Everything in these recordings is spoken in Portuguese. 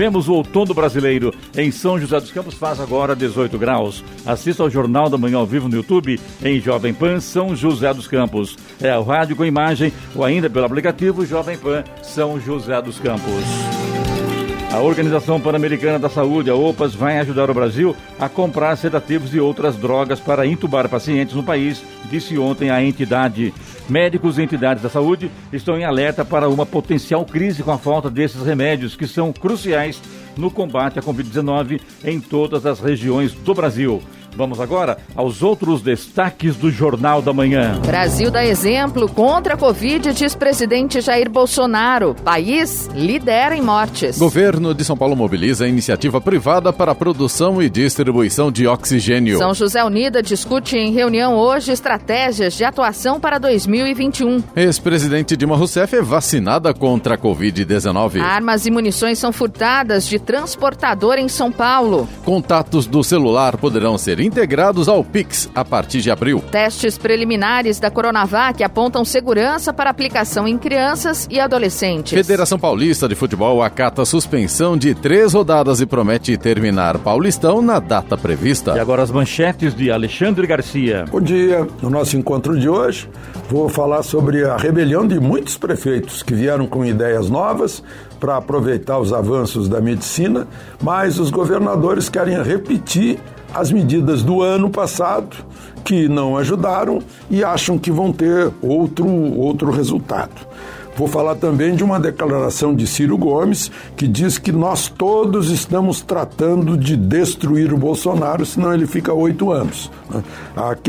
Vemos o outono brasileiro. Em São José dos Campos faz agora 18 graus. Assista ao Jornal da Manhã ao vivo no YouTube em Jovem Pan São José dos Campos. É o rádio com imagem ou ainda pelo aplicativo Jovem Pan São José dos Campos. A Organização Pan-Americana da Saúde, a OPAS, vai ajudar o Brasil a comprar sedativos e outras drogas para intubar pacientes no país, disse ontem a entidade. Médicos e entidades da saúde estão em alerta para uma potencial crise com a falta desses remédios, que são cruciais no combate à Covid-19 em todas as regiões do Brasil. Vamos agora aos outros destaques do Jornal da Manhã. Brasil dá exemplo contra a Covid, diz presidente Jair Bolsonaro. País lidera em mortes. Governo de São Paulo mobiliza a iniciativa privada para a produção e distribuição de oxigênio. São José Unida discute em reunião hoje estratégias de atuação para 2021. Ex-presidente Dilma Rousseff é vacinada contra a Covid-19. Armas e munições são furtadas de transportador em São Paulo. Contatos do celular poderão ser integrados ao Pix a partir de abril. Testes preliminares da Coronavac apontam segurança para aplicação em crianças e adolescentes. Federação Paulista de Futebol acata suspensão de três rodadas e promete terminar Paulistão na data prevista. E agora as manchetes de Alexandre Garcia. Bom dia. No nosso encontro de hoje, vou falar sobre a rebelião de muitos prefeitos que vieram com ideias novas para aproveitar os avanços da medicina, mas os governadores querem repetir as medidas do ano passado que não ajudaram e acham que vão ter outro, outro resultado. Vou falar também de uma declaração de Ciro Gomes que diz que nós todos estamos tratando de destruir o Bolsonaro, senão ele fica oito anos. Né?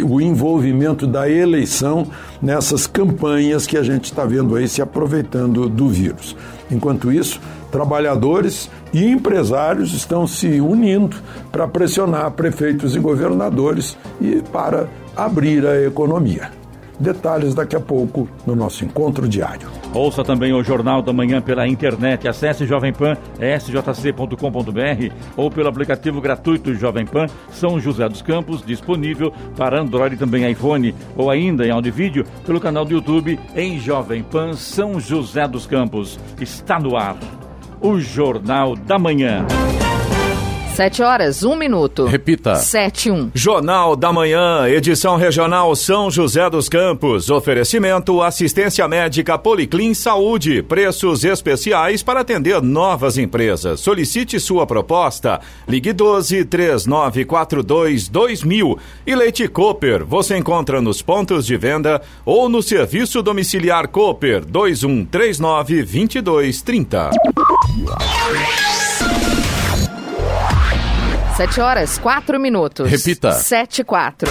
O envolvimento da eleição nessas campanhas que a gente está vendo aí se aproveitando do vírus. Enquanto isso, trabalhadores e empresários estão se unindo para pressionar prefeitos e governadores e para abrir a economia. Detalhes daqui a pouco no nosso encontro diário. Ouça também o Jornal da Manhã pela internet. Acesse Jovem Pan, sjc.com.br ou pelo aplicativo gratuito Jovem Pan São José dos Campos, disponível para Android e também iPhone, ou ainda em áudio vídeo pelo canal do YouTube em Jovem Pan São José dos Campos. Está no ar o Jornal da Manhã. Sete horas, um minuto. Repita. Sete, um. Jornal da Manhã, edição regional São José dos Campos. Oferecimento assistência médica Policlin Saúde. Preços especiais para atender novas empresas. Solicite sua proposta. Ligue 12 3942 2000. E Leite Cooper. Você encontra nos pontos de venda ou no serviço domiciliar Cooper 2139 2230. Sete horas, quatro minutos. Repita. Sete, quatro.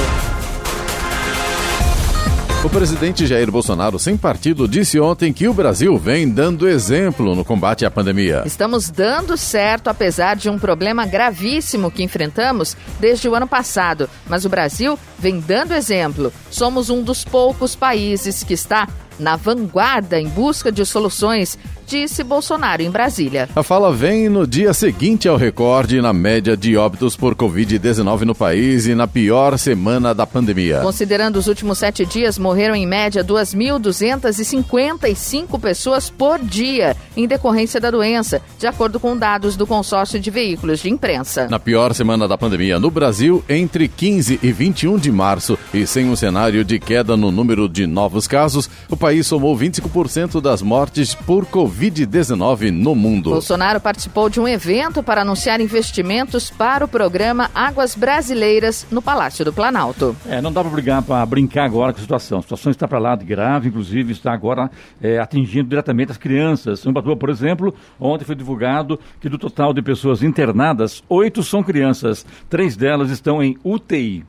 O presidente Jair Bolsonaro, sem partido, disse ontem que o Brasil vem dando exemplo no combate à pandemia. Estamos dando certo, apesar de um problema gravíssimo que enfrentamos desde o ano passado. Mas o Brasil vem dando exemplo. Somos um dos poucos países que está na vanguarda em busca de soluções, disse Bolsonaro em Brasília. A fala vem no dia seguinte ao recorde na média de óbitos por Covid-19 no país e na pior semana da pandemia. Considerando os últimos sete dias, morreram em média 2.255 pessoas por dia em decorrência da doença, de acordo com dados do consórcio de veículos de imprensa. Na pior semana da pandemia no Brasil, entre 15 e 21 de março, e sem um cenário de queda no número de novos casos, o país somou 25% das mortes por Covid-19 no mundo. Bolsonaro participou de um evento para anunciar investimentos para o programa Águas Brasileiras no Palácio do Planalto. É, não dá para brigar para brincar agora com a situação. A situação está para lá de grave, inclusive está agora é, atingindo diretamente as crianças. Em Batuba, por exemplo, ontem foi divulgado que do total de pessoas internadas, oito são crianças, três delas estão em UTI.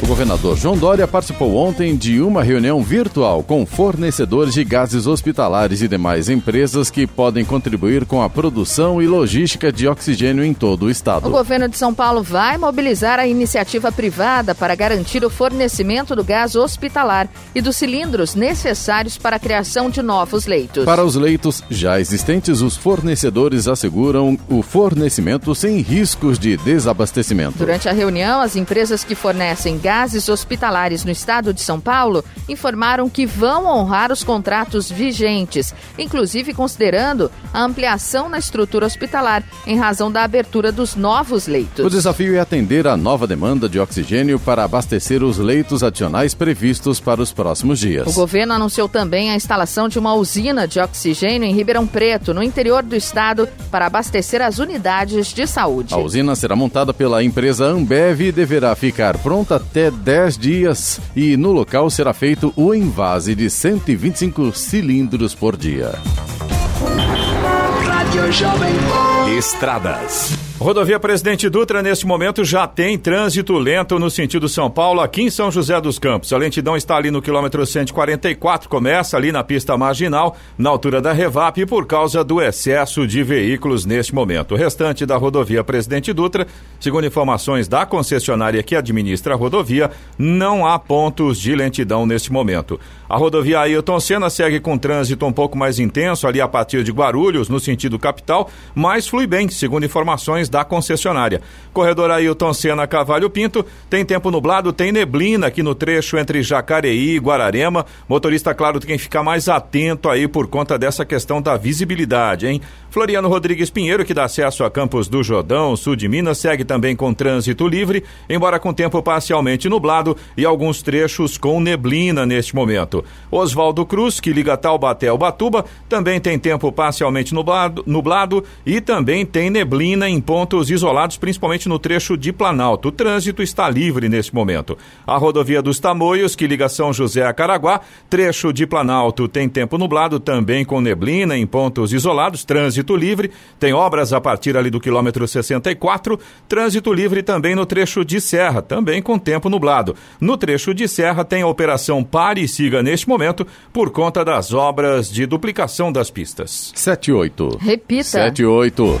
O governador João Dória participou ontem de uma reunião virtual com fornecedores de gases hospitalares e demais empresas que podem contribuir com a produção e logística de oxigênio em todo o estado. O governo de São Paulo vai mobilizar a iniciativa privada para garantir o fornecimento do gás hospitalar e dos cilindros necessários para a criação de novos leitos. Para os leitos já existentes, os fornecedores asseguram o fornecimento sem riscos de desabastecimento. Durante a reunião, as empresas que fornecem gases hospitalares no estado de São Paulo informaram que vão honrar os contratos vigentes, inclusive considerando a ampliação na estrutura hospitalar em razão da abertura dos novos leitos. O desafio é atender a nova demanda de oxigênio para abastecer os leitos adicionais previstos para os próximos dias. O governo anunciou também a instalação de uma usina de oxigênio em Ribeirão Preto, no interior do estado, para abastecer as unidades de saúde. A usina será montada pela empresa Ambev e deverá ficar pronta até 10 dias e no local será feito o envase de 125 cilindros por dia. Estradas. Rodovia Presidente Dutra, neste momento, já tem trânsito lento no sentido São Paulo, aqui em São José dos Campos. A lentidão está ali no quilômetro 144, começa ali na pista marginal, na altura da Revap, por causa do excesso de veículos neste momento. O restante da rodovia Presidente Dutra, segundo informações da concessionária que administra a rodovia, não há pontos de lentidão neste momento. A rodovia Ailton Senna segue com trânsito um pouco mais intenso ali a partir de Guarulhos, no sentido capital, mas flui bem, segundo informações da concessionária. Corredor Ailton Senna Cavalho Pinto, tem tempo nublado, tem neblina aqui no trecho entre Jacareí e Guararema. Motorista, claro, tem que ficar mais atento aí por conta dessa questão da visibilidade, hein? Floriano Rodrigues Pinheiro, que dá acesso a Campos do Jordão, sul de Minas, segue também com trânsito livre, embora com tempo parcialmente nublado e alguns trechos com neblina neste momento. Oswaldo Cruz, que liga Taubaté ao Batuba, também tem tempo parcialmente nublado, nublado e também tem neblina em pontos isolados, principalmente no trecho de Planalto. O trânsito está livre neste momento. A rodovia dos Tamoios, que liga São José a Caraguá, trecho de Planalto tem tempo nublado, também com neblina em pontos isolados, trânsito trânsito livre, tem obras a partir ali do quilômetro 64, trânsito livre também no trecho de Serra, também com tempo nublado. No trecho de Serra tem a operação Pare e Siga neste momento por conta das obras de duplicação das pistas. 78. Repita. 78.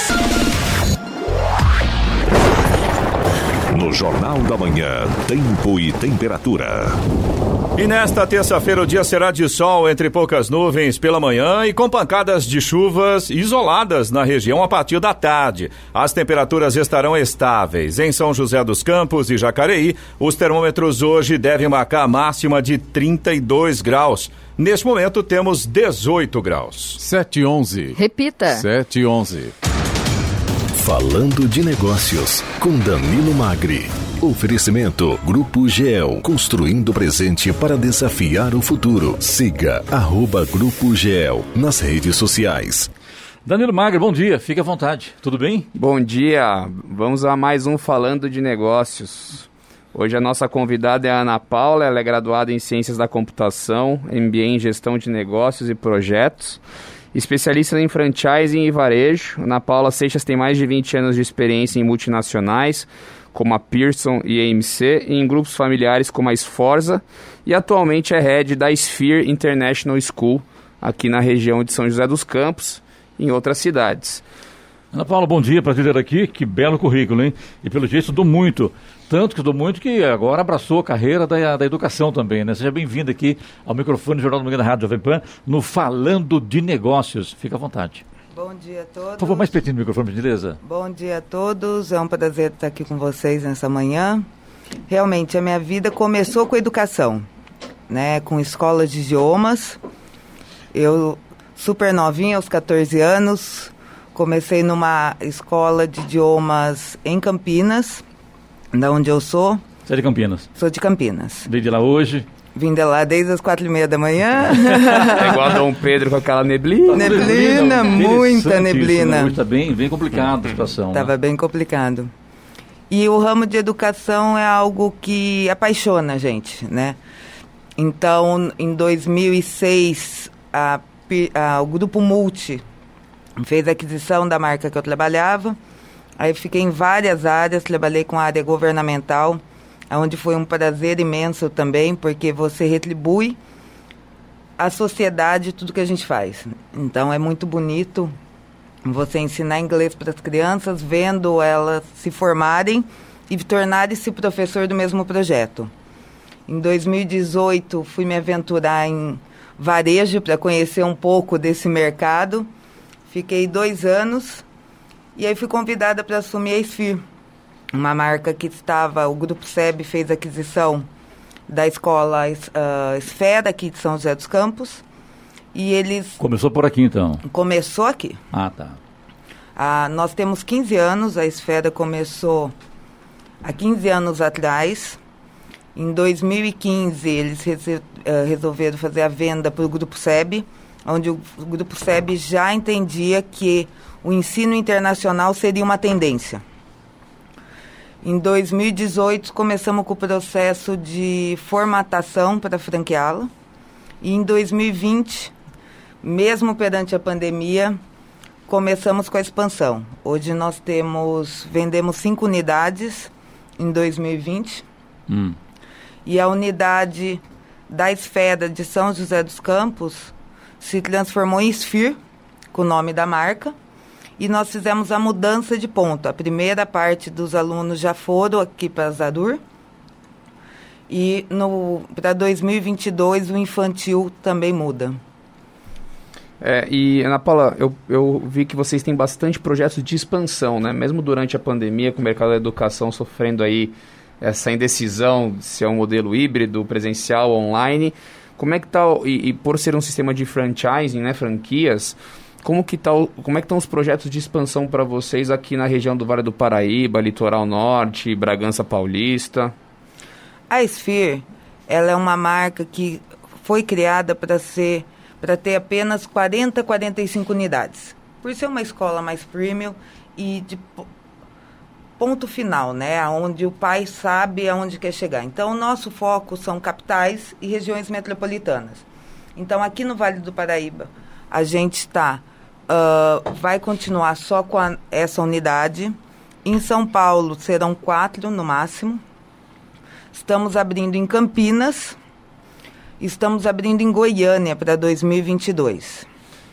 No Jornal da Manhã, tempo e temperatura. E nesta terça-feira o dia será de sol entre poucas nuvens pela manhã e com pancadas de chuvas isoladas na região a partir da tarde. As temperaturas estarão estáveis. Em São José dos Campos e Jacareí, os termômetros hoje devem marcar a máxima de 32 graus. Neste momento temos 18 graus. 711. Repita. 711. Falando de Negócios, com Danilo Magri. Oferecimento Grupo GEL, construindo o presente para desafiar o futuro. Siga arroba Grupo GEL nas redes sociais. Danilo Magri, bom dia, fique à vontade. Tudo bem? Bom dia, vamos a mais um Falando de Negócios. Hoje a nossa convidada é a Ana Paula, ela é graduada em Ciências da Computação, MBA em Gestão de Negócios e Projetos Especialista em franchising e varejo, Ana Paula Seixas tem mais de 20 anos de experiência em multinacionais, como a Pearson e a EMC, e em grupos familiares como a Sforza, e atualmente é head da Sphere International School, aqui na região de São José dos Campos, em outras cidades. Ana Paula, bom dia, para ter aqui. Que belo currículo, hein? E pelo jeito estudou muito. Tanto que estudou muito que agora abraçou a carreira da, da educação também, né? Seja bem-vindo aqui ao microfone do Jornal do Manhã da Rádio Jovem Pan, no Falando de Negócios. Fica à vontade. Bom dia a todos. Por favor, mais pertinho do microfone, gentileza. Bom dia a todos. É um prazer estar aqui com vocês nessa manhã. Realmente, a minha vida começou com educação, né? Com escola de idiomas. Eu, super novinha, aos 14 anos, Comecei numa escola de idiomas em Campinas, da onde eu sou. Você é de Campinas? Sou de Campinas. Veio de lá hoje? Vim de lá desde as quatro e meia da manhã. É igual a Dom Pedro com aquela neblina. neblina, muita neblina. Isso, né? Está bem, bem complicado a situação. Estava né? bem complicado. E o ramo de educação é algo que apaixona a gente, né? Então, em 2006, a, a, o Grupo Multi fez a aquisição da marca que eu trabalhava. Aí fiquei em várias áreas, trabalhei com a área governamental, onde foi um prazer imenso também, porque você retribui a sociedade tudo que a gente faz. Então é muito bonito você ensinar inglês para as crianças, vendo elas se formarem e tornarem-se professor do mesmo projeto. Em 2018, fui me aventurar em varejo para conhecer um pouco desse mercado. Fiquei dois anos e aí fui convidada para assumir a Esfir, uma marca que estava, o Grupo SEB fez aquisição da escola uh, Esfera aqui de São José dos Campos. E eles. Começou por aqui então? Começou aqui. Ah, tá. Ah, nós temos 15 anos, a Esfera começou há 15 anos atrás. Em 2015, eles uh, resolveram fazer a venda para o Grupo SEB, onde o, Grupo SEB já entendia que o ensino internacional seria uma tendência. Em 2018, começamos com o processo de formatação para franqueá-la. E em 2020, mesmo perante a pandemia, começamos com a expansão. Hoje nós temos, vendemos cinco unidades em 2020. Hum. E a unidade da esfera de São José dos Campos se transformou em Sphere, com o nome da marca e nós fizemos a mudança de ponto. A primeira parte dos alunos já foram aqui para Zadur. E para 2022 o infantil também muda. É, e Ana Paula, eu, eu vi que vocês têm bastante projetos de expansão, né? Mesmo durante a pandemia, com o mercado da educação sofrendo aí essa indecisão se é um modelo híbrido, presencial, online. Como é que tá, e, e por ser um sistema de franchising, né, franquias, como que tá, como é que estão os projetos de expansão para vocês aqui na região do Vale do Paraíba, Litoral Norte, Bragança Paulista? A Sphere, ela é uma marca que foi criada para ser para ter apenas 40, 45 unidades. Por ser uma escola mais premium e de ponto final, né, onde o pai sabe aonde quer chegar. Então, o nosso foco são capitais e regiões metropolitanas. Então, aqui no Vale do Paraíba, a gente está uh, vai continuar só com a, essa unidade. Em São Paulo serão quatro no máximo. Estamos abrindo em Campinas. Estamos abrindo em Goiânia para 2022.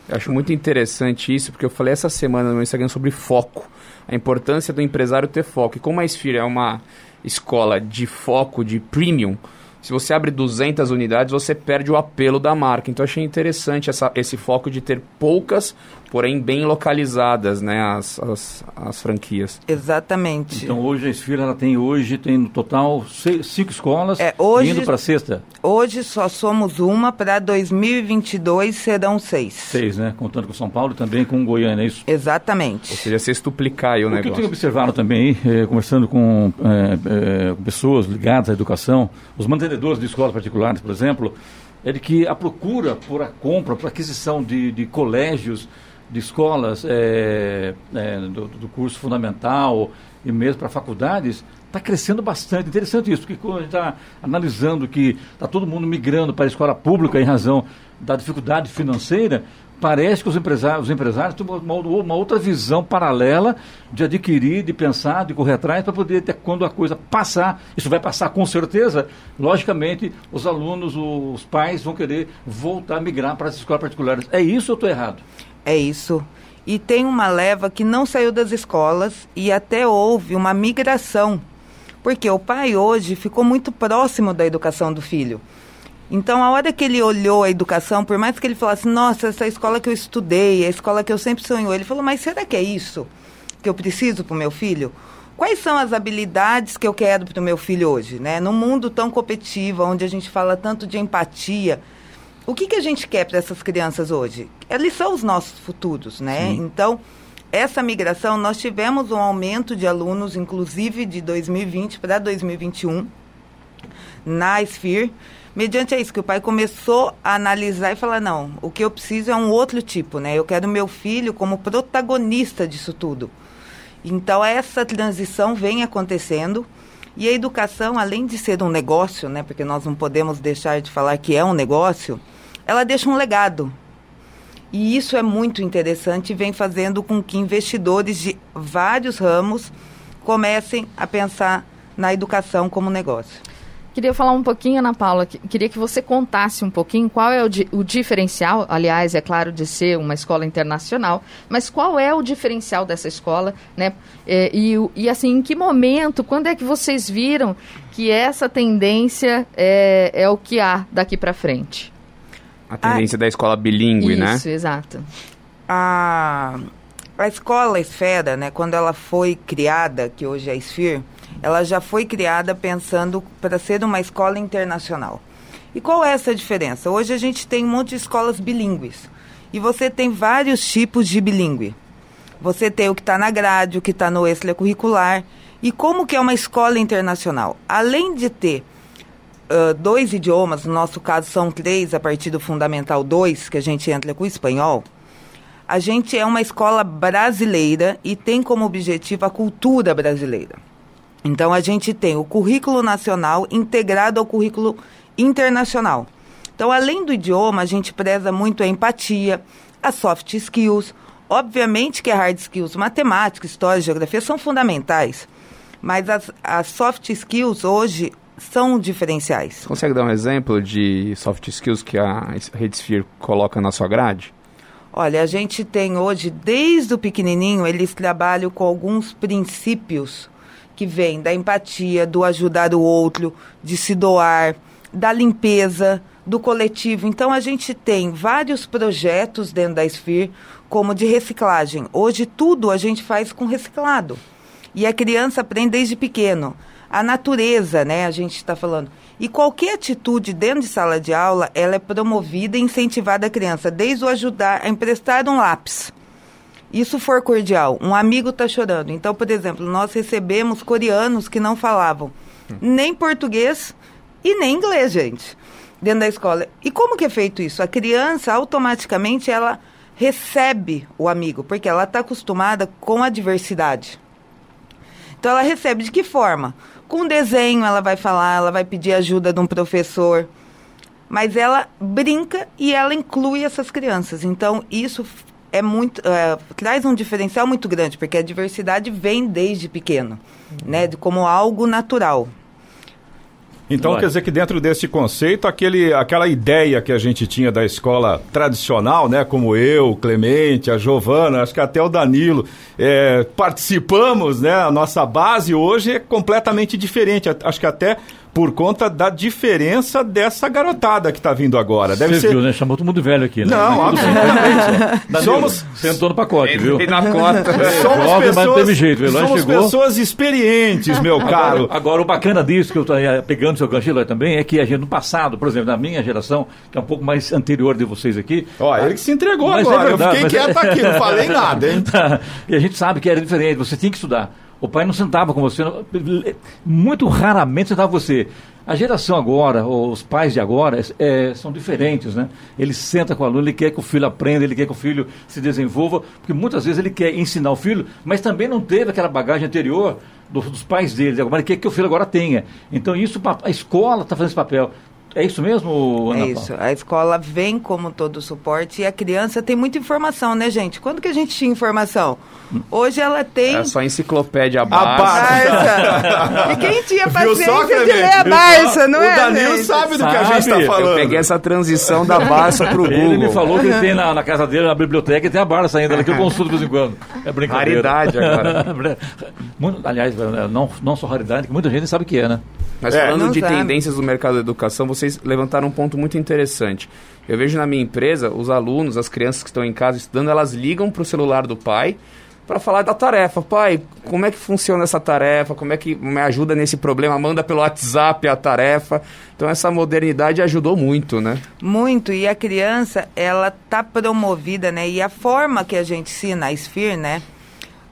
Eu acho muito interessante isso, porque eu falei essa semana no Instagram sobre foco. A importância do empresário ter foco. E como a Esfira é uma escola de foco, de premium, se você abre 200 unidades, você perde o apelo da marca. Então, achei interessante essa, esse foco de ter poucas, porém bem localizadas, né, as, as, as franquias. Exatamente. Então, hoje a Esfira ela tem hoje tem no total seis, cinco escolas é, hoje, indo para sexta. Hoje só somos uma, para 2022 serão seis. Seis, né? Contando com São Paulo e também com Goiânia, é isso? Exatamente. Ou seja, sextuplicar aí o, o negócio. O que eu tenho observado também, eh, conversando com eh, eh, pessoas ligadas à educação, os mantenedores de escolas particulares, por exemplo, é de que a procura por a compra, por aquisição de, de colégios, de escolas é, é, do, do, curso fundamental e mesmo para faculdades, está crescendo bastante. Interessante isso, porque quando a gente está analisando que está todo mundo migrando para a escola pública em razão da dificuldade financeira, parece que os empresários, os empresários têm uma, uma, outra visão paralela de adquirir, de pensar, de correr atrás para poder ter, quando a coisa passar, isso vai passar com certeza, logicamente os alunos, os pais vão querer voltar a migrar para as escolas particulares. É isso ou estou errado? É isso. E tem uma leva que não saiu das escolas e até houve uma migração. Porque o pai hoje ficou muito próximo da educação do filho. Então, a hora que ele olhou a educação, por mais que ele falasse, nossa, essa escola que eu estudei, a escola que eu sempre sonhou, ele falou, mas será que é isso que eu preciso para o meu filho? Quais são as habilidades que eu quero para o meu filho hoje? Né? Num mundo tão competitivo, onde a gente fala tanto de empatia, o que, que a gente quer para essas crianças hoje? Eles são os nossos futuros, né? Sim. Então, essa migração, nós tivemos um aumento de alunos, inclusive de 2020 para 2021, na SFIR, mediante isso que o pai começou a analisar e falar, não, o que eu preciso é um outro tipo, né? Eu quero meu filho como protagonista disso tudo. Então essa transição vem acontecendo e a educação, além de ser um negócio, né, porque nós não podemos deixar de falar que é um negócio, ela deixa um legado. E isso é muito interessante e vem fazendo com que investidores de vários ramos comecem a pensar na educação como negócio. queria falar um pouquinho, Ana Paula, que, queria que você contasse um pouquinho qual é o, di, o diferencial, aliás, é claro, de ser uma escola internacional, mas qual é o diferencial dessa escola, né? É, e, e, assim, em que momento, quando é que vocês viram que essa tendência é, é o que há daqui para frente? A tendência ah, da escola bilíngue, isso, né? Isso, exato. A, a escola Esfera, né, quando ela foi criada, que hoje é a SFIR, ela já foi criada pensando para ser uma escola internacional. E qual é essa diferença? Hoje a gente tem um monte de escolas bilíngues. E você tem vários tipos de bilíngue. Você tem o que está na grade, o que está no extracurricular. E como que é uma escola internacional? Além de ter uh, dois idiomas, no nosso caso são três, a partir do Fundamental 2, que a gente entra com o espanhol, a gente é uma escola brasileira e tem como objetivo a cultura brasileira. Então a gente tem o currículo nacional integrado ao currículo internacional. Então, além do idioma, a gente preza muito a empatia, as soft skills, obviamente que hard skills, matemática, história, geografia são fundamentais, mas as, as soft skills hoje são diferenciais. Consegue dar um exemplo de soft skills que a Redsphere coloca na sua grade? Olha, a gente tem hoje, desde o pequenininho, eles trabalham com alguns princípios que vem da empatia, do ajudar o outro, de se doar, da limpeza, do coletivo. Então a gente tem vários projetos dentro da Sphere, como de reciclagem. Hoje tudo a gente faz com reciclado. E a criança aprende desde pequeno. A natureza, né, a gente está falando. E qualquer atitude dentro de sala de aula, ela é promovida e incentivada a criança, desde o ajudar a emprestar um lápis isso for cordial, um amigo está chorando. Então, por exemplo, nós recebemos coreanos que não falavam nem português e nem inglês, gente, dentro da escola. E como que é feito isso? A criança automaticamente ela recebe o amigo, porque ela está acostumada com a diversidade. Então ela recebe de que forma? Com desenho ela vai falar, ela vai pedir ajuda de um professor, mas ela brinca e ela inclui essas crianças. Então isso é muito é, traz um diferencial muito grande porque a diversidade vem desde pequeno né? De, como algo natural então quer dizer que dentro desse conceito aquele aquela ideia que a gente tinha da escola tradicional né como eu Clemente a Giovana acho que até o Danilo é, participamos né a nossa base hoje é completamente diferente. Acho que até por conta da diferença dessa garotada que está vindo agora. Deve Você ser... viu, né? Chamou todo mundo de velho aqui, né? Não, absolutamente. somos... Sentou no pacote, viu? na cota. É, somos jovem, pessoas... mas não teve jeito. Somos chegou... pessoas experientes, meu caro. Agora, agora, o bacana disso, que eu estou pegando seu gancho também, é que a gente, no passado, por exemplo, na minha geração, que é um pouco mais anterior de vocês aqui... Ó, ele que se entregou mas agora. É verdade, eu fiquei quieto é... aqui, não falei nada, hein? e a gente sabe que era diferente, você tinha que estudar. O pai não sentava com você, muito raramente sentava você. A geração agora, os pais de agora, é, são diferentes, né? Ele senta com o aluno, ele quer que o filho aprenda, ele quer que o filho se desenvolva, porque muitas vezes ele quer ensinar o filho, mas também não teve aquela bagagem anterior dos, dos pais dele, agora ele quer que o filho agora tenha. Então isso, a escola está fazendo esse papel. É isso mesmo, Ana É isso. A escola vem como todo suporte e a criança tem muita informação, né, gente? Quando que a gente tinha informação? Hoje ela tem... É só enciclopédia a Barça. Barça. e quem tinha paciência só, de ler a Barça, não o é, O Danilo gente? sabe do que a gente está falando. Eu peguei essa transição da Barça pro Google. Ele me falou que ele tem na, na casa dele, na biblioteca, e tem a Barça ainda, que eu consulto de vez em quando. É brincadeira. Raridade agora. Aliás, não, não só raridade, que muita gente sabe que é, né? Mas é, falando de sabe. tendências do mercado da educação, vocês levantaram um ponto muito interessante. Eu vejo na minha empresa, os alunos, as crianças que estão em casa estudando, elas ligam para o celular do pai para falar da tarefa. Pai, como é que funciona essa tarefa? Como é que me ajuda nesse problema? Manda pelo WhatsApp a tarefa. Então essa modernidade ajudou muito, né? Muito. E a criança, ela tá promovida, né? E a forma que a gente ensina a SFIR, né?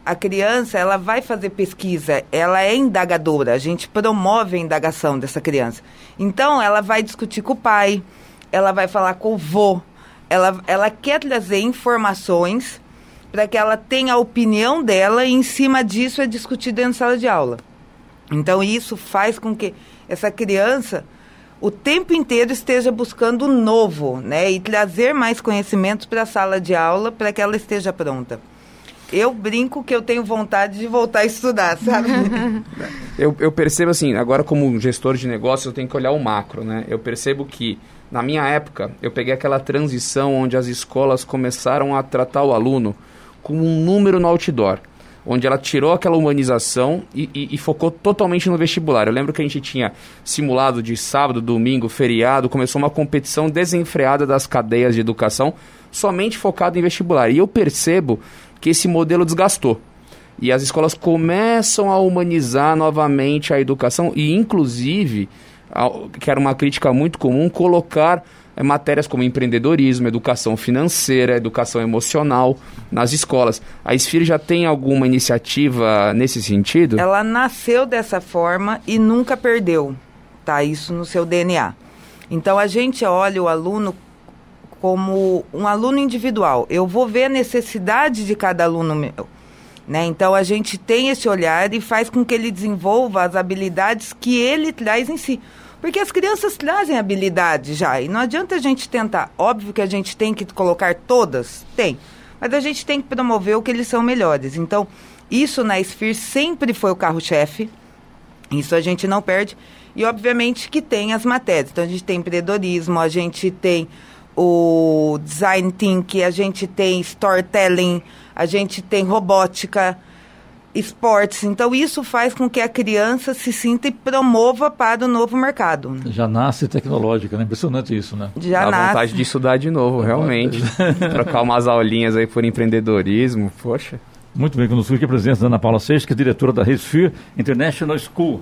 A criança ela vai fazer pesquisa, ela é indagadora, a gente promove a indagação dessa criança. Então, ela vai discutir com o pai, ela vai falar com o vô, ela, ela quer trazer informações para que ela tenha a opinião dela e, em cima disso, é discutido dentro da sala de aula. Então, isso faz com que essa criança o tempo inteiro esteja buscando o novo, né? E trazer mais conhecimentos para a sala de aula para que ela esteja pronta. Eu brinco que eu tenho vontade de voltar a estudar, sabe? eu, eu percebo assim, agora como gestor de negócio, eu tenho que olhar o macro, né? Eu percebo que, na minha época, eu peguei aquela transição onde as escolas começaram a tratar o aluno como um número no outdoor onde ela tirou aquela humanização e, e, e, focou totalmente no vestibular. Eu lembro que a gente tinha simulado de sábado, domingo, feriado, começou uma competição desenfreada das cadeias de educação, somente focado em vestibular. E eu percebo que esse modelo desgastou. E as escolas começam a humanizar novamente a educação e, inclusive, que era uma crítica muito comum, colocar é, matérias como empreendedorismo, educação financeira, educação emocional nas escolas. A SFIR já tem alguma iniciativa nesse sentido? Ela nasceu dessa forma e nunca perdeu, tá? Isso no seu DNA. Então a gente olha o aluno como um aluno individual. Eu vou ver a necessidade de cada aluno meu. Né? Então a gente tem esse olhar e faz com que ele desenvolva as habilidades que ele traz em si. Porque as crianças trazem habilidades já, e não adianta a gente tentar. Óbvio que a gente tem que colocar todas, tem. Mas a gente tem que promover o que eles são melhores. Então, isso na SFIR sempre foi o carro-chefe. Isso a gente não perde. E, obviamente, que tem as matérias. Então, a gente tem empreendedorismo, a gente tem o design thinking, a gente tem storytelling, a gente tem robótica, esportes. Então, isso faz com que a criança se sinta e promova para o novo mercado. Já nasce tecnológica, né? Impressionante isso, né? Já Dá nasce. vontade de estudar de novo, realmente. Trocar umas aulinhas aí por empreendedorismo, poxa. Muito bem, conosco aqui a presença da Ana Paula Seixas, que é diretora da Resphere International School.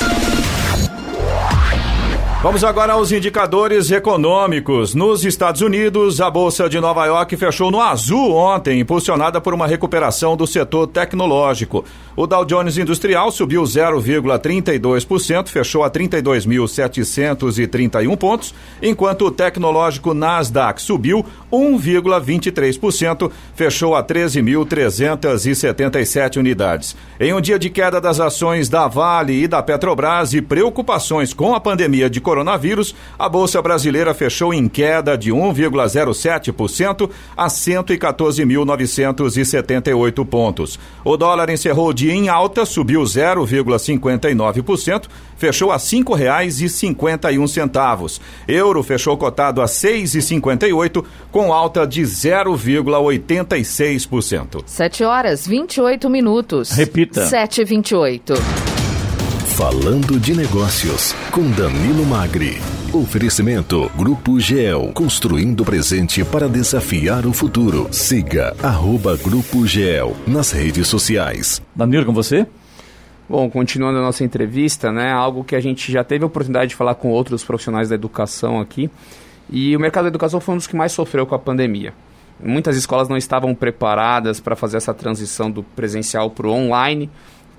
Thank you. Vamos agora aos indicadores econômicos. Nos Estados Unidos, a Bolsa de Nova York fechou no azul ontem, impulsionada por uma recuperação do setor tecnológico. O Dow Jones Industrial subiu 0,32%, fechou a 32.731 pontos, enquanto o tecnológico Nasdaq subiu 1,23%, fechou a 13.377 unidades. Em um dia de queda das ações da Vale e da Petrobras e preocupações com a pandemia de coronavírus, a Bolsa Brasileira fechou em queda de 1,07% a 114.978 pontos. O dólar encerrou o dia em alta, subiu 0,59%, fechou a R$ 5,51. Euro fechou cotado a 6,58 com alta de 0,86%. 7 horas 28 minutos. Repita. 7h28. Falando de Negócios, com Danilo Magri. Oferecimento Grupo GEL, construindo o presente para desafiar o futuro. Siga arroba Grupo GEL nas redes sociais. Danilo, com você? Bom, continuando a nossa entrevista, né, algo que a gente já teve a oportunidade de falar com outros profissionais da educação aqui, e o mercado da educação foi um dos que mais sofreu com a pandemia. Muitas escolas não estavam preparadas para fazer essa transição do presencial para o online,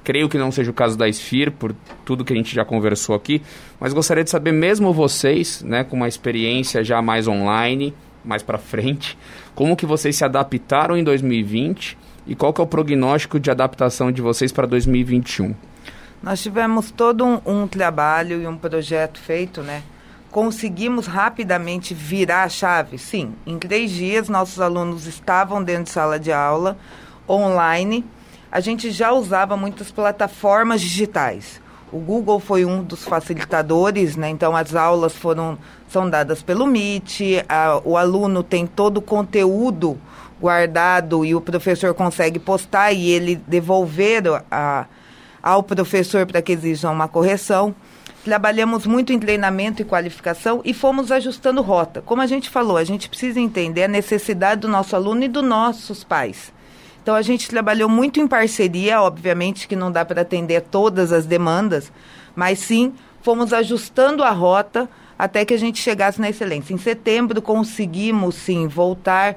Creio que não seja o caso da Sphere, por tudo que a gente já conversou aqui, mas gostaria de saber, mesmo vocês, né, com uma experiência já mais online, mais para frente, como que vocês se adaptaram em 2020 e qual que é o prognóstico de adaptação de vocês para 2021? Nós tivemos todo um, um trabalho e um projeto feito, né? Conseguimos rapidamente virar a chave? Sim. Em três dias, nossos alunos estavam dentro de sala de aula, online, a gente já usava muitas plataformas digitais. O Google foi um dos facilitadores, né? Então as aulas foram são dadas pelo Meet, a, o aluno tem todo o conteúdo guardado e o professor consegue postar e ele devolver a, ao professor para que exija uma correção. Trabalhamos muito em treinamento e qualificação e fomos ajustando rota. Como a gente falou, a gente precisa entender a necessidade do nosso aluno e dos nossos pais. Então a gente trabalhou muito em parceria, obviamente que não dá para atender todas as demandas, mas sim fomos ajustando a rota até que a gente chegasse na excelência. Em setembro conseguimos sim voltar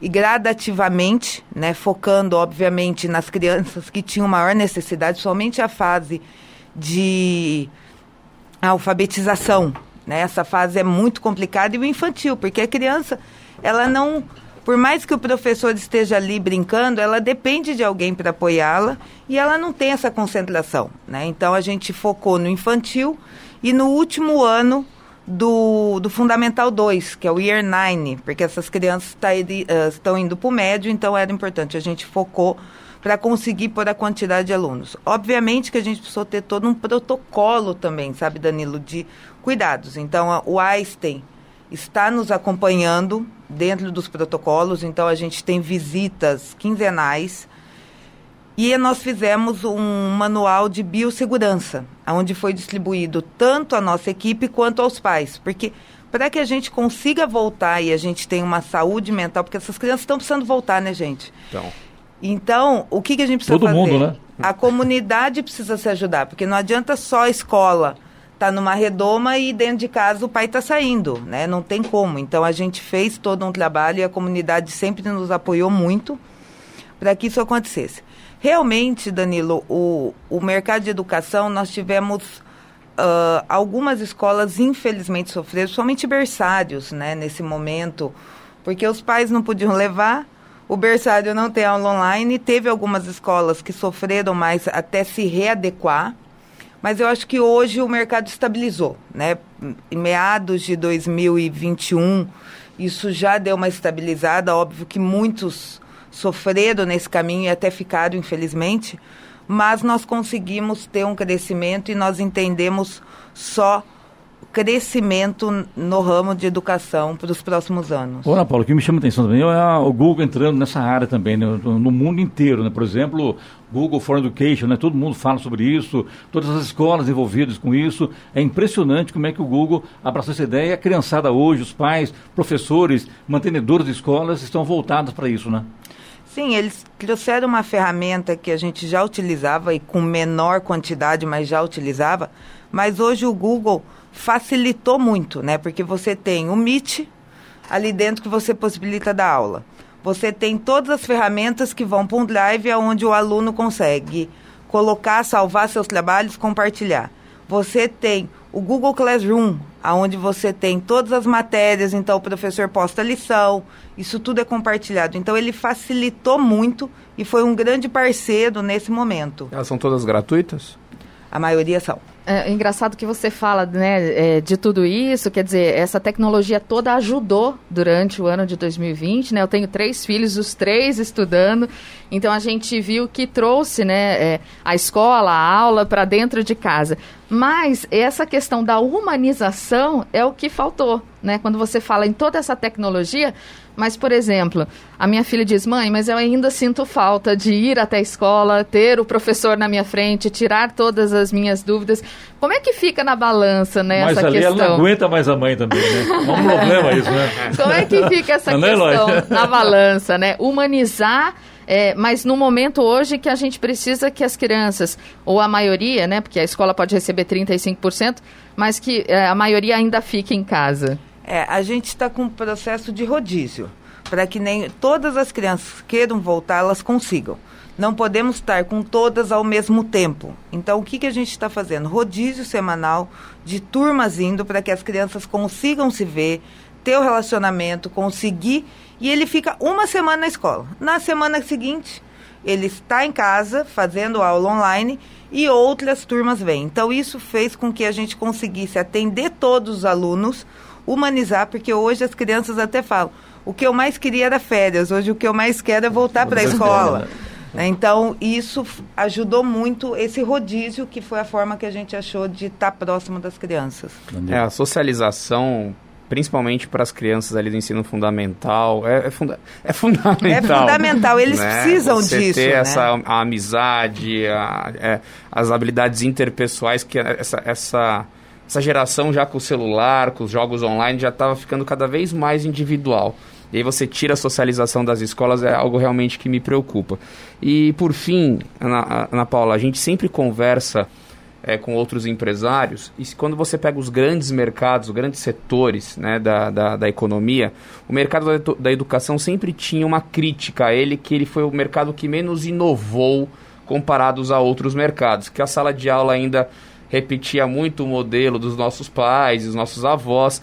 e gradativamente, né, focando, obviamente, nas crianças que tinham maior necessidade, somente a fase de alfabetização. Né? Essa fase é muito complicada e o infantil, porque a criança, ela não. Por mais que o professor esteja ali brincando, ela depende de alguém para apoiá-la e ela não tem essa concentração. Né? Então a gente focou no infantil e no último ano do, do Fundamental 2, que é o Year 9, porque essas crianças tá, uh, estão indo para o médio, então era importante. A gente focou para conseguir pôr a quantidade de alunos. Obviamente que a gente precisou ter todo um protocolo também, sabe, Danilo, de cuidados. Então, o Einstein está nos acompanhando dentro dos protocolos, então a gente tem visitas quinzenais. E nós fizemos um manual de biossegurança, onde foi distribuído tanto à nossa equipe quanto aos pais, porque para que a gente consiga voltar e a gente tenha uma saúde mental, porque essas crianças estão precisando voltar, né, gente? Então. Então, o que, que a gente precisa Todo fazer? mundo, né? A comunidade precisa se ajudar, porque não adianta só a escola tá numa redoma e dentro de casa o pai está saindo, né? Não tem como. Então, a gente fez todo um trabalho e a comunidade sempre nos apoiou muito para que isso acontecesse. Realmente, Danilo, o, o mercado de educação, nós tivemos uh, algumas escolas, infelizmente, sofreram, somente berçários, né, nesse momento, porque os pais não podiam levar, o berçário não tem aula online, teve algumas escolas que sofreram mais até se readequar, mas eu acho que hoje o mercado estabilizou, né? Em meados de 2021, isso já deu uma estabilizada, óbvio que muitos sofreram nesse caminho e até ficaram, infelizmente, mas nós conseguimos ter um crescimento e nós entendemos só crescimento no ramo de educação para os próximos anos. Ana Paulo, o que me chama a atenção também é o Google entrando nessa área também, né, no mundo inteiro. Né? Por exemplo, Google for Education, né? todo mundo fala sobre isso, todas as escolas envolvidas com isso. É impressionante como é que o Google abraçou essa ideia e a criançada hoje, os pais, professores, mantenedores de escolas estão voltados para isso, né? Sim, eles trouxeram uma ferramenta que a gente já utilizava e com menor quantidade, mas já utilizava. Mas hoje o Google facilitou muito, né? Porque você tem o Meet ali dentro que você possibilita dar aula. Você tem todas as ferramentas que vão para um drive onde o aluno consegue colocar, salvar seus trabalhos, compartilhar. Você tem o Google Classroom, aonde você tem todas as matérias, então o professor posta lição, isso tudo é compartilhado. Então ele facilitou muito e foi um grande parceiro nesse momento. Elas são todas gratuitas? A maioria são. É, é engraçado que você fala né, é, de tudo isso, quer dizer, essa tecnologia toda ajudou durante o ano de 2020, né? Eu tenho três filhos, os três estudando, então a gente viu que trouxe né, é, a escola, a aula para dentro de casa. Mas essa questão da humanização é o que faltou, né? Quando você fala em toda essa tecnologia, mas, por exemplo, a minha filha diz: mãe, mas eu ainda sinto falta de ir até a escola, ter o professor na minha frente, tirar todas as minhas dúvidas. Como é que fica na balança, né, mas essa ali questão? ela não aguenta mais a mãe também, né? É um problema isso, né? Como é que fica essa não é, questão é, na balança, né? Humanizar. É, mas no momento hoje que a gente precisa que as crianças, ou a maioria, né, porque a escola pode receber 35%, mas que é, a maioria ainda fique em casa. É, a gente está com um processo de rodízio, para que nem todas as crianças que queiram voltar, elas consigam. Não podemos estar com todas ao mesmo tempo. Então, o que, que a gente está fazendo? Rodízio semanal de turmas indo para que as crianças consigam se ver, ter o relacionamento, conseguir. E ele fica uma semana na escola. Na semana seguinte, ele está em casa fazendo aula online e outras turmas vêm. Então, isso fez com que a gente conseguisse atender todos os alunos humanizar, porque hoje as crianças até falam, o que eu mais queria era férias, hoje o que eu mais quero é voltar para a escola. Né? Então, isso ajudou muito esse rodízio, que foi a forma que a gente achou de estar tá próximo das crianças. É, a socialização, principalmente para as crianças ali do ensino fundamental, é, é, funda é fundamental. É fundamental, eles né? precisam Você disso. ter né? essa a amizade, a, é, as habilidades interpessoais, que essa, essa essa geração já com o celular, com os jogos online, já estava ficando cada vez mais individual. E aí você tira a socialização das escolas, é algo realmente que me preocupa. E por fim, Ana, Ana Paula, a gente sempre conversa é, com outros empresários, e quando você pega os grandes mercados, os grandes setores né, da, da, da economia, o mercado da, da educação sempre tinha uma crítica a ele, que ele foi o mercado que menos inovou comparados a outros mercados, que a sala de aula ainda repetia muito o modelo dos nossos pais, dos nossos avós.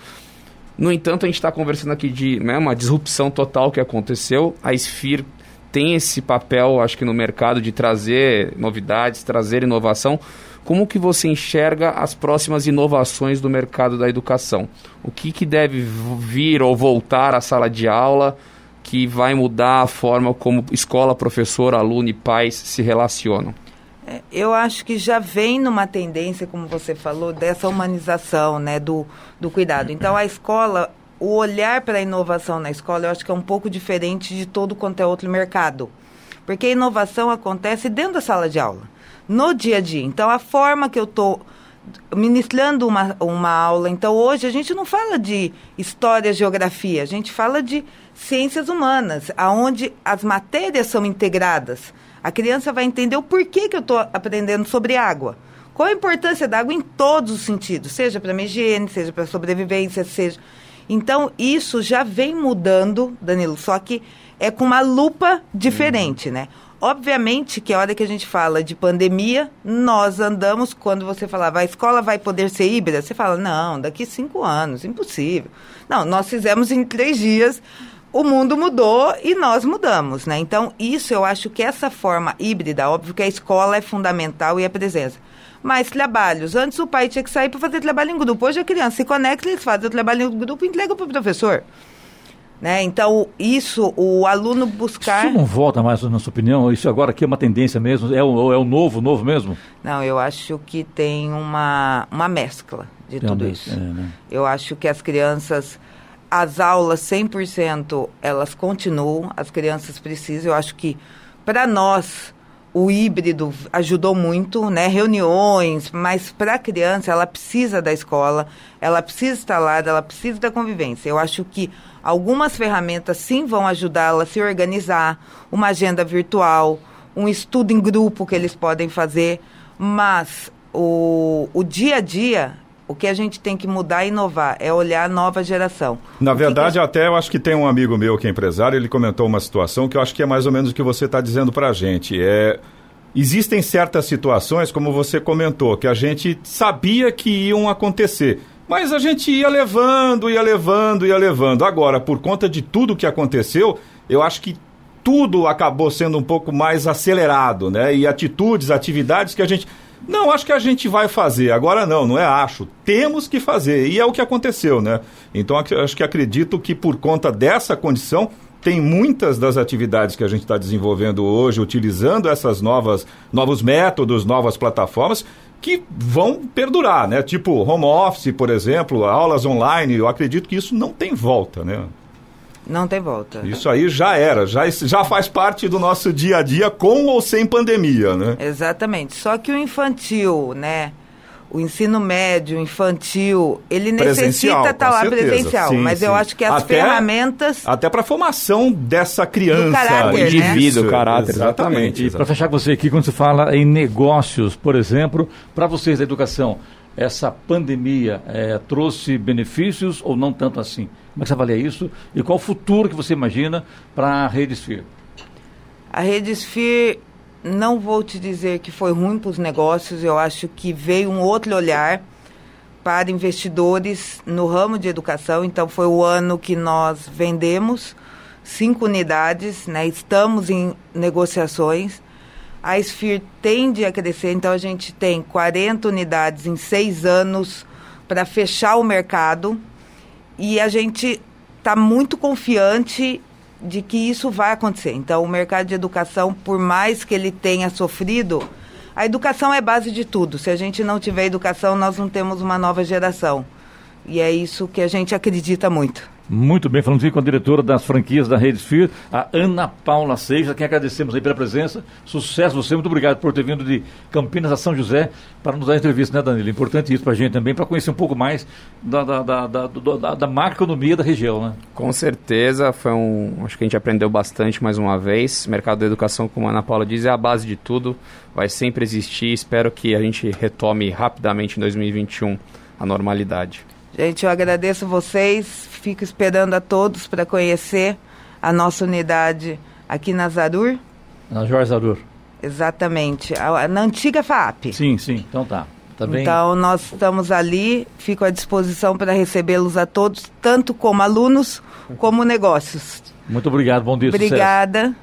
No entanto, a gente está conversando aqui de né, uma disrupção total que aconteceu. A Sphere tem esse papel, acho que no mercado, de trazer novidades, trazer inovação. Como que você enxerga as próximas inovações do mercado da educação? O que, que deve vir ou voltar à sala de aula que vai mudar a forma como escola, professor, aluno e pais se relacionam? É, eu acho que já vem numa tendência, como você falou, dessa humanização, né, do, do cuidado. Então, a escola, o olhar para a inovação na escola, eu acho que é um pouco diferente de todo quanto é outro mercado. Porque a inovação acontece dentro da sala de aula no dia a dia. Então, a forma que eu estou ministrando uma, uma aula. Então, hoje a gente não fala de história, geografia, a gente fala de ciências humanas, aonde as matérias são integradas. A criança vai entender o porquê que eu estou aprendendo sobre água. Qual a importância da água em todos os sentidos, seja para a higiene, seja para a sobrevivência, seja. Então, isso já vem mudando, Danilo, só que é com uma lupa diferente, uhum. né? Obviamente que a hora que a gente fala de pandemia, nós andamos, quando você falava, a escola vai poder ser híbrida, você fala, não, daqui cinco anos, impossível. Não, nós fizemos em três dias, o mundo mudou e nós mudamos, né? Então, isso eu acho que essa forma híbrida, óbvio que a escola é fundamental e a presença. Mas trabalhos, antes o pai tinha que sair para fazer trabalho em grupo. Hoje a criança se conecta, eles fazem o trabalho em grupo e entregam para o professor. Né? Então, isso, o aluno buscar. Isso não volta mais, na sua opinião? Isso agora aqui é uma tendência mesmo? É o, é o novo, novo mesmo? Não, eu acho que tem uma, uma mescla de tem tudo isso. É, né? Eu acho que as crianças. As aulas 100% elas continuam, as crianças precisam. Eu acho que para nós o híbrido ajudou muito, né? Reuniões, mas para a criança ela precisa da escola, ela precisa estar lá, ela precisa da convivência. Eu acho que algumas ferramentas sim vão ajudá-la a se organizar, uma agenda virtual, um estudo em grupo que eles podem fazer, mas o, o dia a dia o que a gente tem que mudar e inovar é olhar a nova geração. Na verdade, que que... até eu acho que tem um amigo meu que é empresário, ele comentou uma situação que eu acho que é mais ou menos o que você está dizendo para a gente. É, existem certas situações, como você comentou, que a gente sabia que iam acontecer. Mas a gente ia levando, ia levando, ia levando. Agora, por conta de tudo que aconteceu, eu acho que tudo acabou sendo um pouco mais acelerado, né? E atitudes, atividades que a gente não, acho que a gente vai fazer. Agora não, não é acho. Temos que fazer. E é o que aconteceu, né? Então acho que acredito que por conta dessa condição tem muitas das atividades que a gente está desenvolvendo hoje, utilizando essas novas novos métodos, novas plataformas, que vão perdurar, né? Tipo home office, por exemplo, aulas online. Eu acredito que isso não tem volta, né? Não tem volta. Isso aí já era, já, já faz parte do nosso dia a dia com ou sem pandemia, né? Exatamente. Só que o infantil, né? O ensino médio, infantil, ele necessita estar tá lá certeza. presencial. Sim, mas sim. eu acho que as até, ferramentas. Até para a formação dessa criança. Do caráter, né? indivíduo, né? caráter. Exatamente. exatamente. E para fechar com você aqui, quando se fala em negócios, por exemplo, para vocês da educação, essa pandemia é, trouxe benefícios ou não tanto assim? Como é que você avalia isso? E qual o futuro que você imagina para a Rede Sphere? A Rede Sphere, não vou te dizer que foi ruim para os negócios, eu acho que veio um outro olhar para investidores no ramo de educação. Então, foi o ano que nós vendemos cinco unidades, né? estamos em negociações a Sphere tende a crescer, então a gente tem 40 unidades em seis anos para fechar o mercado e a gente está muito confiante de que isso vai acontecer. Então, o mercado de educação, por mais que ele tenha sofrido, a educação é base de tudo. Se a gente não tiver educação, nós não temos uma nova geração. E é isso que a gente acredita muito. Muito bem, falamos aqui com a diretora das franquias da Rede Sphere, a Ana Paula Seixas, quem agradecemos aí pela presença. Sucesso você, muito obrigado por ter vindo de Campinas a São José para nos dar entrevista, né, Danilo? Importante isso para a gente também, para conhecer um pouco mais da, da, da, da, da, da macroeconomia da região, né? Com certeza, foi um. Acho que a gente aprendeu bastante mais uma vez. Mercado da educação, como a Ana Paula diz, é a base de tudo, vai sempre existir. Espero que a gente retome rapidamente em 2021 a normalidade. Gente, eu agradeço vocês, fico esperando a todos para conhecer a nossa unidade aqui na Zarur. Na Jorge Zarur. Exatamente, na antiga FAP. Sim, sim, então tá. tá bem... Então nós estamos ali, fico à disposição para recebê-los a todos, tanto como alunos como negócios. Muito obrigado, bom dia. Obrigada. Sucesso.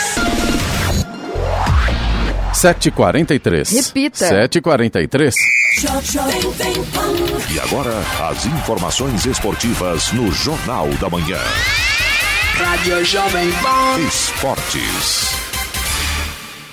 7h43. Repita. 7h43. E agora, as informações esportivas no Jornal da Manhã. Rádio Jovem Pan. Esportes.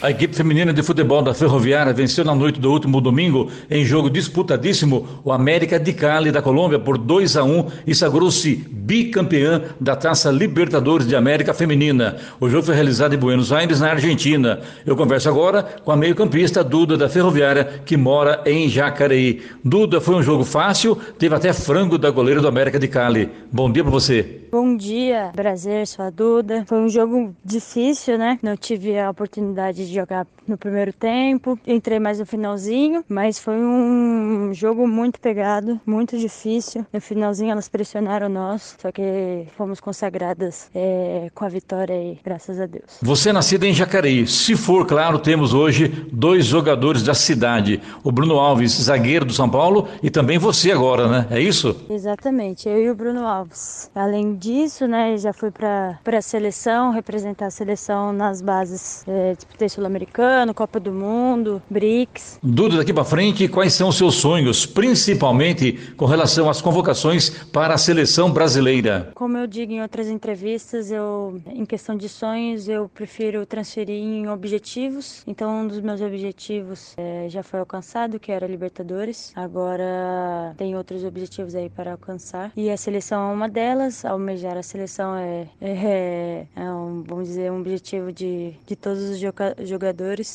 A equipe feminina de futebol da Ferroviária venceu na noite do último domingo, em jogo disputadíssimo, o América de Cali da Colômbia por 2 a 1 e sagrou-se bicampeã da Taça Libertadores de América Feminina. O jogo foi realizado em Buenos Aires, na Argentina. Eu converso agora com a meio-campista Duda da Ferroviária, que mora em Jacareí. Duda, foi um jogo fácil, teve até frango da goleira do América de Cali. Bom dia para você. Bom dia, prazer, sou a Duda. Foi um jogo difícil, né? Não tive a oportunidade de jogar no primeiro tempo, entrei mais no finalzinho, mas foi um jogo muito pegado, muito difícil. No finalzinho elas pressionaram nós, só que fomos consagradas é, com a vitória aí, graças a Deus. Você é nascida em Jacareí. Se for, claro, temos hoje dois jogadores da cidade. O Bruno Alves, zagueiro do São Paulo, e também você agora, né? É isso? Exatamente, eu e o Bruno Alves. Além disso, né, já fui para a seleção, representar a seleção nas bases é, disputei sul-americano, Copa do Mundo, BRICS. Duda, daqui para frente, quais são os seus sonhos, principalmente com relação às convocações para a seleção brasileira? Como eu digo em outras entrevistas, eu, em questão de sonhos, eu prefiro transferir em objetivos. Então, um dos meus objetivos é, já foi alcançado, que era Libertadores. Agora tem outros objetivos aí para alcançar. E a seleção é uma delas. Almejar a seleção é, é, é um, vamos dizer, um objetivo de, de todos os jogadores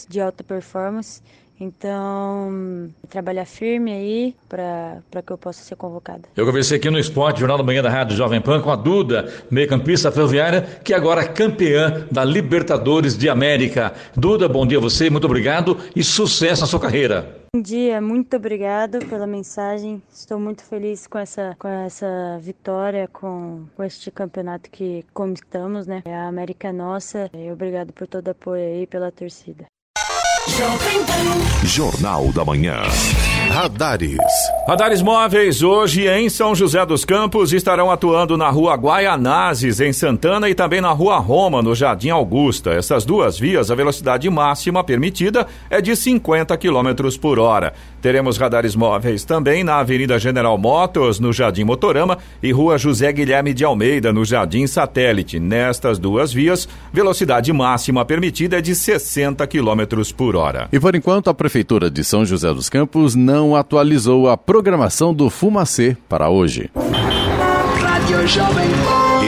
de alta performance. Então, trabalhar firme aí para que eu possa ser convocada. Eu conversei aqui no Esporte, Jornal da Manhã da Rádio Jovem Pan, com a Duda, meio-campista ferroviária, que agora é campeã da Libertadores de América. Duda, bom dia a você, muito obrigado e sucesso na sua carreira. Bom dia, muito obrigado pela mensagem. Estou muito feliz com essa, com essa vitória, com, com este campeonato que conquistamos, né? A América é nossa. E obrigado por todo o apoio aí pela torcida. Jornal da Manhã. Radares. Radares móveis hoje em São José dos Campos estarão atuando na rua Guaianazes, em Santana, e também na rua Roma, no Jardim Augusta. Essas duas vias, a velocidade máxima permitida é de 50 km por hora. Teremos radares móveis também na Avenida General Motors, no Jardim Motorama, e rua José Guilherme de Almeida, no Jardim Satélite. Nestas duas vias, velocidade máxima permitida é de 60 km por hora. E por enquanto, a Prefeitura de São José dos Campos não atualizou a programação do Fumacê para hoje. Rádio Jovem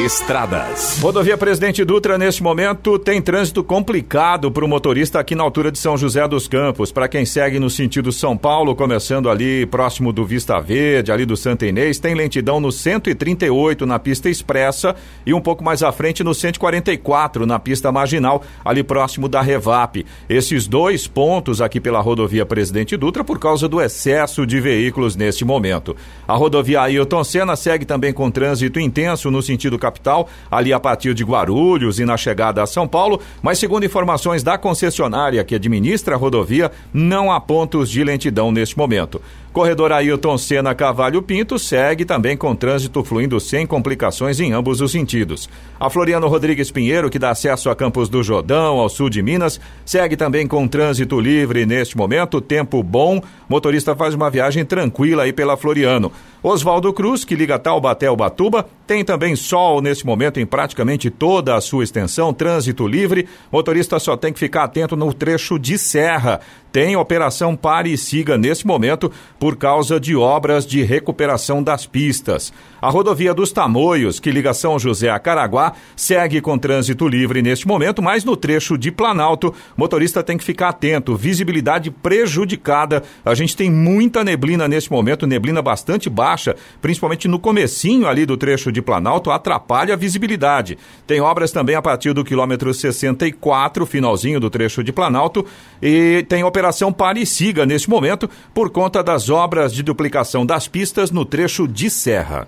Estradas. Rodovia Presidente Dutra, neste momento, tem trânsito complicado para o motorista aqui na altura de São José dos Campos. Para quem segue no sentido São Paulo, começando ali próximo do Vista Verde, ali do Santa Inês, tem lentidão no 138 na pista expressa e um pouco mais à frente no 144 na pista marginal, ali próximo da Revap. Esses dois pontos aqui pela rodovia Presidente Dutra por causa do excesso de veículos neste momento. A rodovia Ailton Senna segue também com trânsito intenso no sentido capital, ali a partir de Guarulhos e na chegada a São Paulo, mas segundo informações da concessionária que administra a rodovia, não há pontos de lentidão neste momento. Corredor Ailton Senna Cavalho Pinto segue também com trânsito fluindo sem complicações em ambos os sentidos. A Floriano Rodrigues Pinheiro, que dá acesso a Campos do Jordão, ao sul de Minas, segue também com trânsito livre neste momento, tempo bom. Motorista faz uma viagem tranquila aí pela Floriano. Oswaldo Cruz, que liga Taubaté ao Batuba, tem também sol nesse momento em praticamente toda a sua extensão, trânsito livre. Motorista só tem que ficar atento no trecho de serra. Tem operação pare e siga nesse momento por causa de obras de recuperação das pistas. A rodovia dos Tamoios, que liga São José a Caraguá, segue com trânsito livre neste momento, mas no trecho de Planalto, motorista tem que ficar atento. Visibilidade prejudicada. A gente tem muita neblina neste momento, neblina bastante baixa, principalmente no comecinho ali do trecho de Planalto, atrapalha a visibilidade. Tem obras também a partir do quilômetro 64, finalzinho do trecho de Planalto, e tem operação pare e siga neste momento por conta das obras de duplicação das pistas no trecho de serra.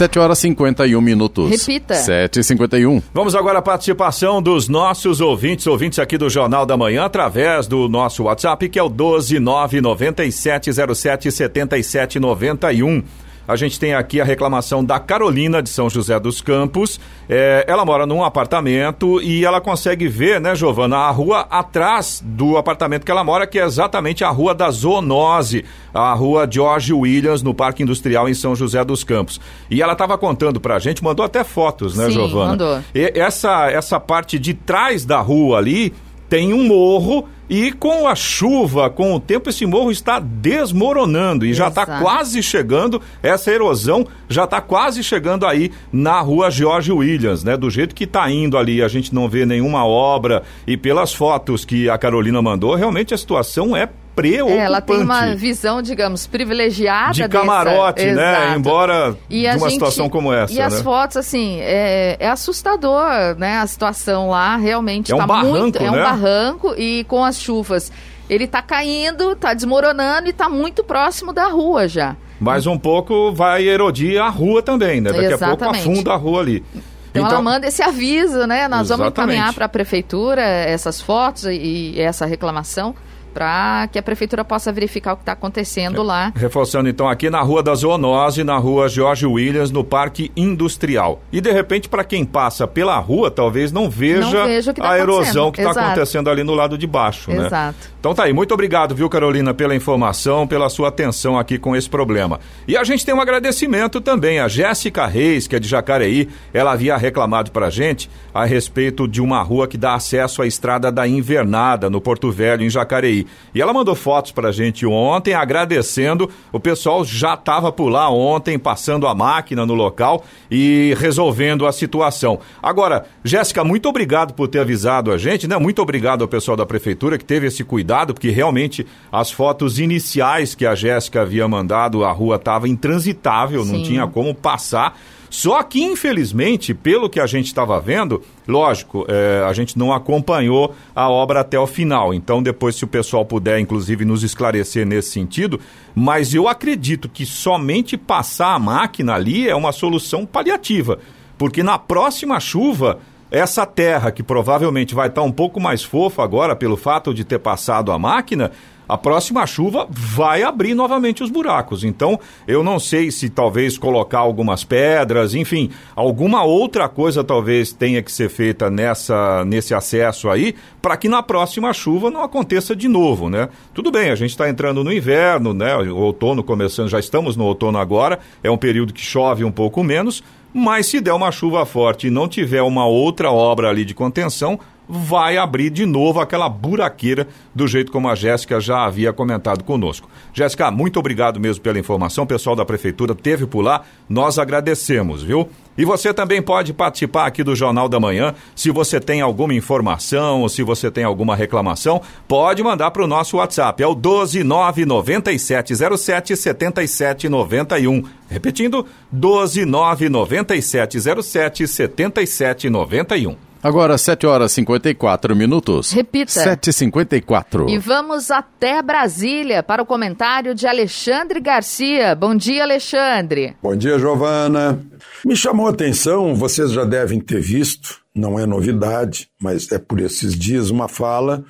7 horas e 51 minutos. Repita. 7 e 51 Vamos agora à participação dos nossos ouvintes, ouvintes aqui do Jornal da Manhã, através do nosso WhatsApp, que é o 12997077791. A gente tem aqui a reclamação da Carolina de São José dos Campos. É, ela mora num apartamento e ela consegue ver, né, Giovana, a rua atrás do apartamento que ela mora, que é exatamente a rua da Zoonose, a rua George Williams, no Parque Industrial em São José dos Campos. E ela estava contando pra gente, mandou até fotos, né, Sim, Giovana? mandou. E essa, essa parte de trás da rua ali tem um morro e com a chuva, com o tempo, esse morro está desmoronando e já está quase chegando, essa erosão já está quase chegando aí na rua George Williams, né? Do jeito que está indo ali, a gente não vê nenhuma obra e pelas fotos que a Carolina mandou, realmente a situação é preocupante. É, ela tem uma visão, digamos, privilegiada de dessa- camarote, né? Exato. Embora E de uma gente- situação como essa, E as né? fotos, assim, é, é assustador, né? A situação lá realmente É um tá barranco, muito. É né? um barranco e com as chuvas. Ele tá caindo, tá desmoronando e tá muito próximo da rua já. Mais um pouco vai erodir a rua também, né? Daqui a pouco Exatamente. afunda a rua ali. Então, ela manda esse aviso, né? Nós vamos Exatamente. encaminhar para a prefeitura essas fotos e, e essa reclamação para que a prefeitura possa verificar o que está acontecendo lá. Reforçando então aqui na Rua da Zoonose, na Rua George Williams, no Parque Industrial. E de repente, para quem passa pela rua, talvez não veja, Não veja tá a erosão que está Exato. acontecendo ali no lado de baixo, né? Exato. Então tá aí, muito obrigado, viu, Carolina, pela informação, pela sua atenção aqui com esse problema. E a gente tem um agradecimento também, a Jéssica Reis, que é de Jacareí, ela havia reclamado pra gente a respeito de uma rua que dá acesso à estrada da Invernada, no Porto Velho, em Jacareí. E ela mandou fotos pra gente ontem, agradecendo, o pessoal já estava por lá ontem, passando a máquina no local e resolvendo a situação. Agora, Jéssica, muito obrigado por ter avisado a gente, né? Muito obrigado ao pessoal da prefeitura que teve esse cuidado, porque realmente as fotos iniciais que a Jéssica havia mandado, a rua estava intransitável, não Sim. tinha como passar. Só que, infelizmente, pelo que a gente estava vendo, lógico, é, a gente não acompanhou a obra até o final. Então, depois, se o pessoal puder, inclusive, nos esclarecer nesse sentido, mas eu acredito que somente passar a máquina ali é uma solução paliativa. Porque na próxima chuva, essa terra, que provavelmente vai estar um pouco mais fofa agora pelo fato de ter passado a máquina, a próxima chuva vai abrir novamente os buracos. Então, eu não sei se talvez colocar algumas pedras, enfim, alguma outra coisa talvez tenha que ser feita nessa, nesse acesso aí, para que na próxima chuva não aconteça de novo, né? Tudo bem, a gente está entrando no inverno, né? O outono começando, já estamos no outono agora, é um período que chove um pouco menos, mas se der uma chuva forte e não tiver uma outra obra ali de contenção, vai abrir de novo aquela buraqueira do jeito como a Jéssica já havia comentado conosco. Jéssica, muito obrigado mesmo pela informação. O pessoal da prefeitura teve por lá. Nós agradecemos, viu? E você também pode participar aqui do Jornal da Manhã. Se você tem alguma informação ou se você tem alguma reclamação, pode mandar para o nosso WhatsApp. É o 1299707 7791. Repetindo, 1299707 7791. Agora, 7 horas e 54 minutos. Repita. 7h54. E vamos até Brasília para o comentário de Alexandre Garcia. Bom dia, Alexandre. Bom dia, Giovana. Me chamou a atenção, vocês já devem ter visto, não é novidade, mas é por esses dias, uma fala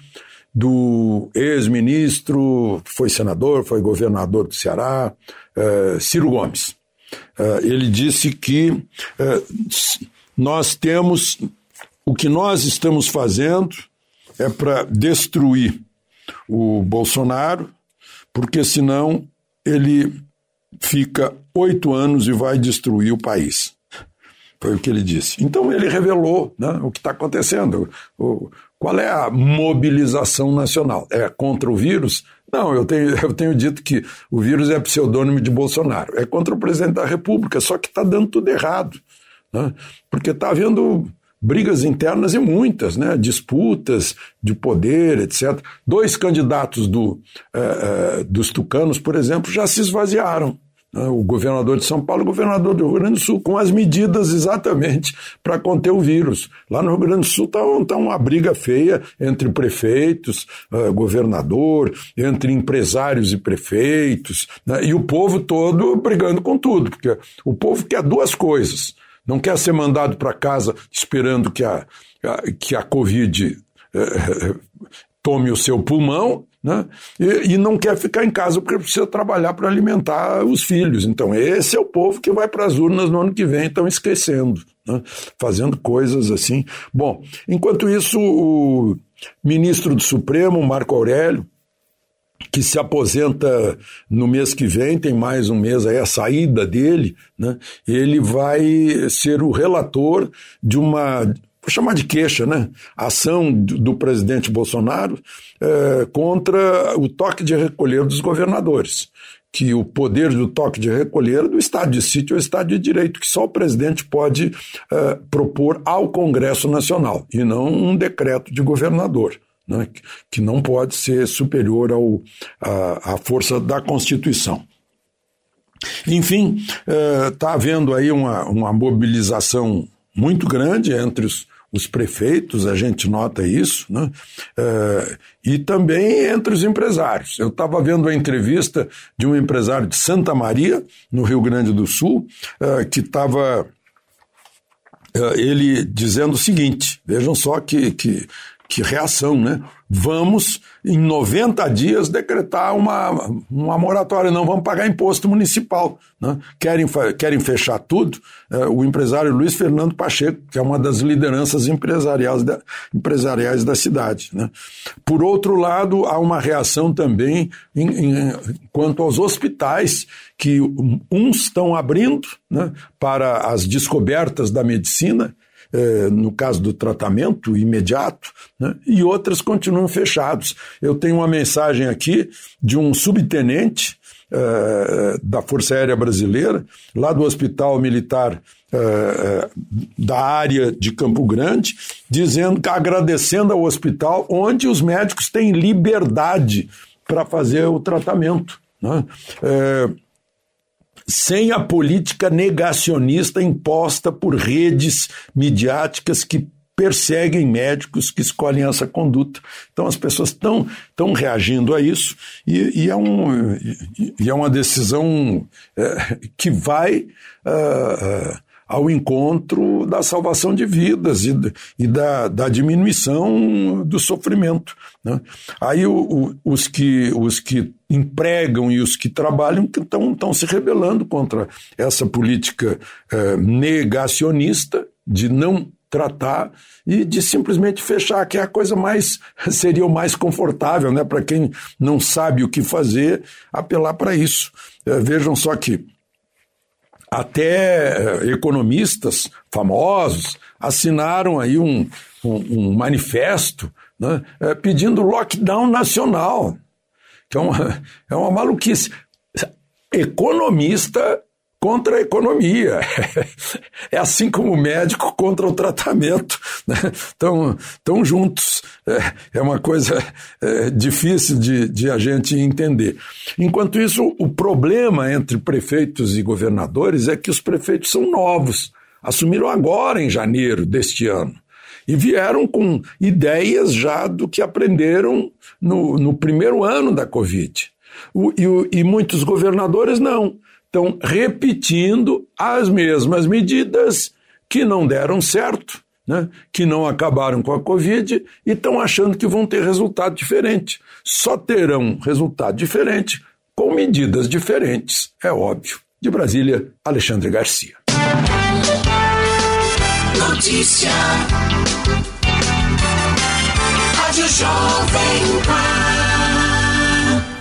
do ex-ministro, foi senador, foi governador do Ceará, uh, Ciro Gomes. Uh, ele disse que uh, nós temos o que nós estamos fazendo é para destruir o Bolsonaro, porque senão ele fica oito anos e vai destruir o país. Foi o que ele disse. Então ele revelou né, o que está acontecendo. O, qual é a mobilização nacional? É contra o vírus? Não, eu tenho, eu tenho dito que o vírus é pseudônimo de Bolsonaro. É contra o presidente da República, só que está dando tudo errado. Né? Porque está havendo brigas internas e muitas, né? disputas de poder, etc. Dois candidatos do, uh, uh, dos tucanos, por exemplo, já se esvaziaram. Né? O governador de São Paulo o governador do Rio Grande do Sul, com as medidas exatamente para conter o vírus. Lá no Rio Grande do Sul está tá uma briga feia entre prefeitos, uh, governador, entre empresários e prefeitos, né? e o povo todo brigando com tudo, porque o povo quer duas coisas não quer ser mandado para casa esperando que a, a, que a Covid eh, tome o seu pulmão, né? E, e, não quer ficar em casa porque precisa trabalhar para alimentar os filhos. Então, esse é o povo que vai para as urnas no ano que vem, estão esquecendo, né? fazendo coisas assim. Bom, enquanto isso, o ministro do Supremo, Marco Aurélio, que se aposenta no mês que vem, tem mais um mês aí a saída dele, né? Ele vai ser o relator de uma vou chamar de queixa, né? Ação do, presidente Bolsonaro é, contra o toque de recolher dos governadores. Que o poder do toque de recolher do Estado de sítio é o Estado de Direito, que só o presidente pode é, propor ao Congresso Nacional, e não um decreto de governador né, que não pode ser superior ao, à, à força da Constituição. Enfim, está eh, havendo aí uma, uma mobilização muito grande entre os, os prefeitos, a gente nota isso, né? Eh, e também entre os empresários. Eu estava vendo a entrevista de um empresário de Santa Maria, no Rio Grande do Sul, eh, que estava ele dizendo o seguinte: vejam só que, que, que reação, né? Vamos, em 90 dias, decretar uma, uma moratória, não vamos pagar imposto municipal. Né? Querem, querem fechar tudo. É, o empresário Luiz Fernando Pacheco, que é uma das lideranças empresariais da, empresariais da cidade. Né? Por outro lado, há uma reação também em, em, quanto aos hospitais, que uns estão abrindo né, para as descobertas da medicina é, no caso do tratamento imediato, né, e outras continuam fechados. Eu tenho uma mensagem aqui de um subtenente é, da Força Aérea Brasileira, lá do Hospital Militar é, da área de Campo Grande, dizendo que agradecendo ao hospital, onde os médicos têm liberdade para fazer o tratamento. Né? É, sem a política negacionista imposta por redes midiáticas que perseguem médicos que escolhem essa conduta. Então as pessoas estão, estão reagindo a isso e, e, é, um, e é uma decisão é, que vai uh, uh, ao encontro da salvação de vidas e, e da, da, diminuição do sofrimento. Né? Aí o, o, os, que, os que empregam e os que trabalham estão se rebelando contra essa política eh, negacionista de não tratar e de simplesmente fechar, que é a coisa mais seria o mais confortável, né, para quem não sabe o que fazer, apelar para isso. Eh, vejam só que até eh, economistas famosos, assinaram aí um, um, um manifesto né, é, pedindo lockdown nacional, que é uma, é uma maluquice. Economista contra a economia. É assim como o médico contra o tratamento. Estão né? tão juntos. É, é uma coisa é, difícil de, de a gente entender. Enquanto isso, o problema entre prefeitos e governadores é que os prefeitos são novos. Assumiram agora, em janeiro deste ano. E vieram com ideias já do que aprenderam no, no primeiro ano da Covid. O, e, e muitos governadores não estão repetindo as mesmas medidas que não deram certo, né? que não acabaram com a Covid e estão achando que vão ter resultado diferente. Só terão resultado diferente com medidas diferentes, é óbvio. De Brasília, Alexandre Garcia. Notícia. Rádio Jovem Pan.